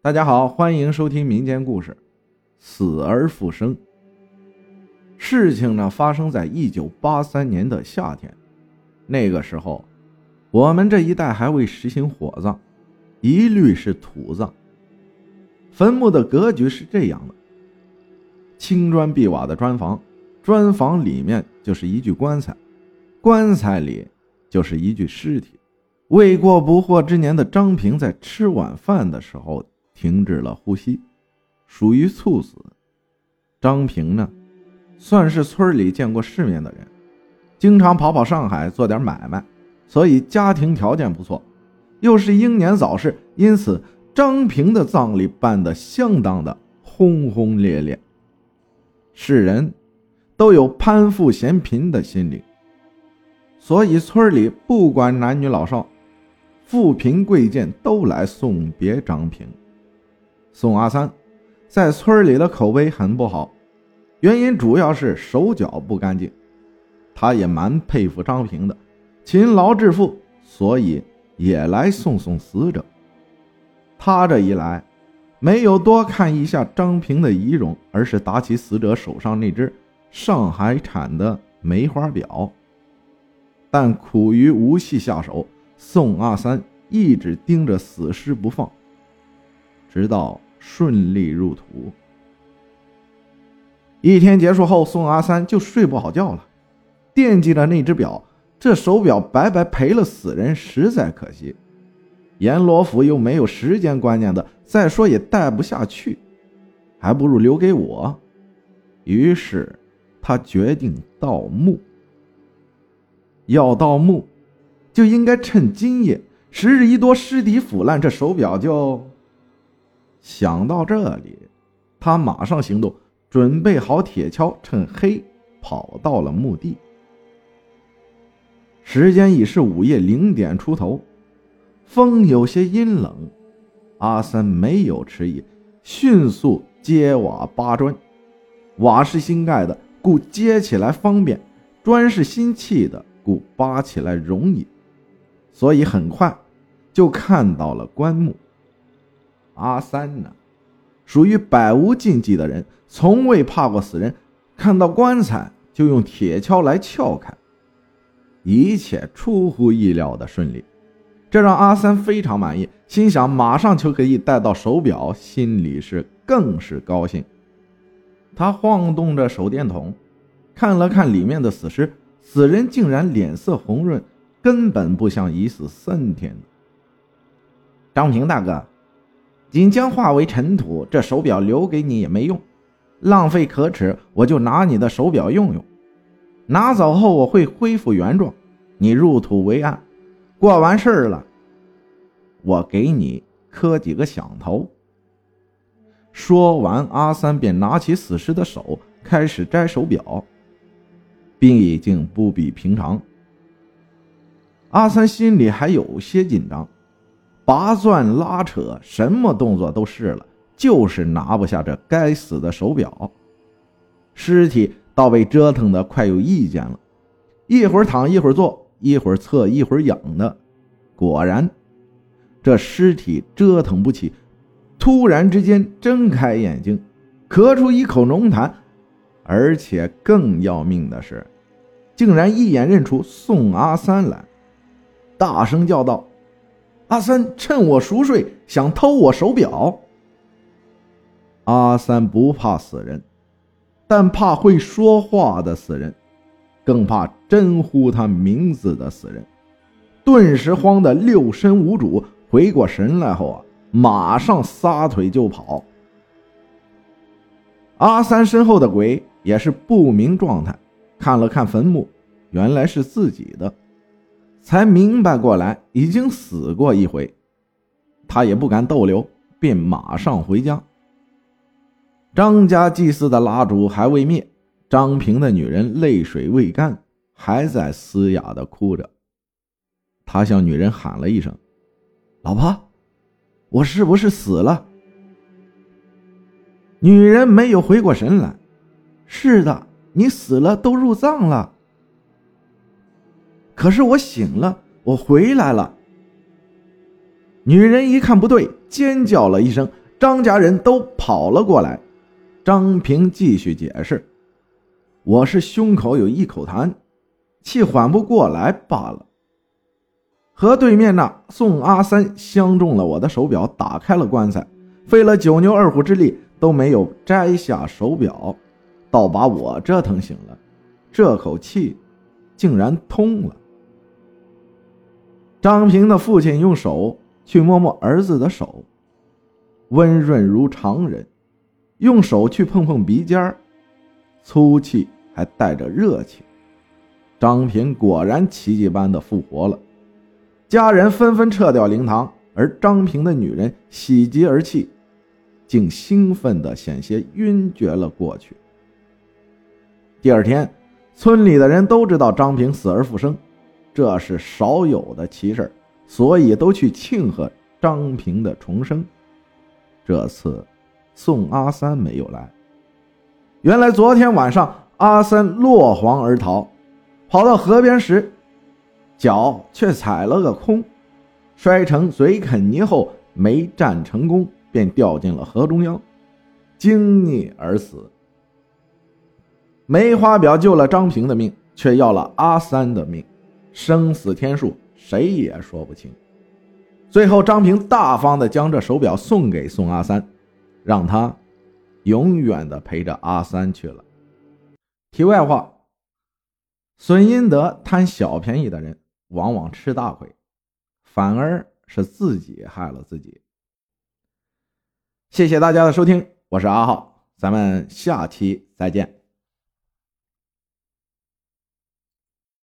大家好，欢迎收听民间故事《死而复生》。事情呢发生在一九八三年的夏天，那个时候，我们这一带还未实行火葬，一律是土葬。坟墓的格局是这样的：青砖碧瓦的砖房，砖房里面就是一具棺材，棺材里就是一具尸体。未过不惑之年的张平在吃晚饭的时候。停止了呼吸，属于猝死。张平呢，算是村里见过世面的人，经常跑跑上海做点买卖，所以家庭条件不错。又是英年早逝，因此张平的葬礼办得相当的轰轰烈烈。世人都有攀富嫌贫的心理，所以村里不管男女老少，富贫贵贱都来送别张平。宋阿三在村里的口碑很不好，原因主要是手脚不干净。他也蛮佩服张平的，勤劳致富，所以也来送送死者。他这一来，没有多看一下张平的仪容，而是打起死者手上那只上海产的梅花表。但苦于无戏下手，宋阿三一直盯着死尸不放，直到。顺利入土。一天结束后，宋阿三就睡不好觉了，惦记着那只表。这手表白白赔了死人，实在可惜。阎罗府又没有时间观念的，再说也戴不下去，还不如留给我。于是他决定盗墓。要盗墓，就应该趁今夜。时日一多，尸体腐烂，这手表就……想到这里，他马上行动，准备好铁锹，趁黑跑到了墓地。时间已是午夜零点出头，风有些阴冷。阿三没有迟疑，迅速揭瓦扒砖。瓦是新盖的，故揭起来方便；砖是新砌的，故扒起来容易。所以很快就看到了棺木。阿三呢，属于百无禁忌的人，从未怕过死人。看到棺材就用铁锹来撬开，一切出乎意料的顺利，这让阿三非常满意，心想马上就可以带到手表，心里是更是高兴。他晃动着手电筒，看了看里面的死尸，死人竟然脸色红润，根本不像已死三天。张平大哥。仅将化为尘土，这手表留给你也没用，浪费可耻。我就拿你的手表用用，拿走后我会恢复原状，你入土为安。过完事儿了，我给你磕几个响头。说完，阿三便拿起死尸的手，开始摘手表。毕竟不比平常，阿三心里还有些紧张。拔钻拉扯，什么动作都试了，就是拿不下这该死的手表。尸体倒被折腾的快有意见了，一会儿躺一会儿坐，一会儿侧一会儿仰的。果然，这尸体折腾不起，突然之间睁开眼睛，咳出一口浓痰，而且更要命的是，竟然一眼认出宋阿三来，大声叫道。阿三趁我熟睡，想偷我手表。阿三不怕死人，但怕会说话的死人，更怕真呼他名字的死人。顿时慌得六神无主，回过神来后啊，马上撒腿就跑。阿三身后的鬼也是不明状态，看了看坟墓，原来是自己的。才明白过来，已经死过一回，他也不敢逗留，便马上回家。张家祭祀的蜡烛还未灭，张平的女人泪水未干，还在嘶哑的哭着。他向女人喊了一声：“老婆，我是不是死了？”女人没有回过神来：“是的，你死了，都入葬了。”可是我醒了，我回来了。女人一看不对，尖叫了一声，张家人都跑了过来。张平继续解释：“我是胸口有一口痰，气缓不过来罢了。”和对面那宋阿三相中了我的手表，打开了棺材，费了九牛二虎之力都没有摘下手表，倒把我折腾醒了。这口气竟然通了。张平的父亲用手去摸摸儿子的手，温润如常人；用手去碰碰鼻尖粗气还带着热情。张平果然奇迹般的复活了。家人纷纷撤掉灵堂，而张平的女人喜极而泣，竟兴奋的险些晕厥了过去。第二天，村里的人都知道张平死而复生。这是少有的奇事所以都去庆贺张平的重生。这次宋阿三没有来。原来昨天晚上阿三落荒而逃，跑到河边时，脚却踩了个空，摔成嘴啃泥后没站成功，便掉进了河中央，惊溺而死。梅花表救了张平的命，却要了阿三的命。生死天数，谁也说不清。最后，张平大方的将这手表送给宋阿三，让他永远的陪着阿三去了。题外话：损阴德、贪小便宜的人，往往吃大亏，反而是自己害了自己。谢谢大家的收听，我是阿浩，咱们下期再见。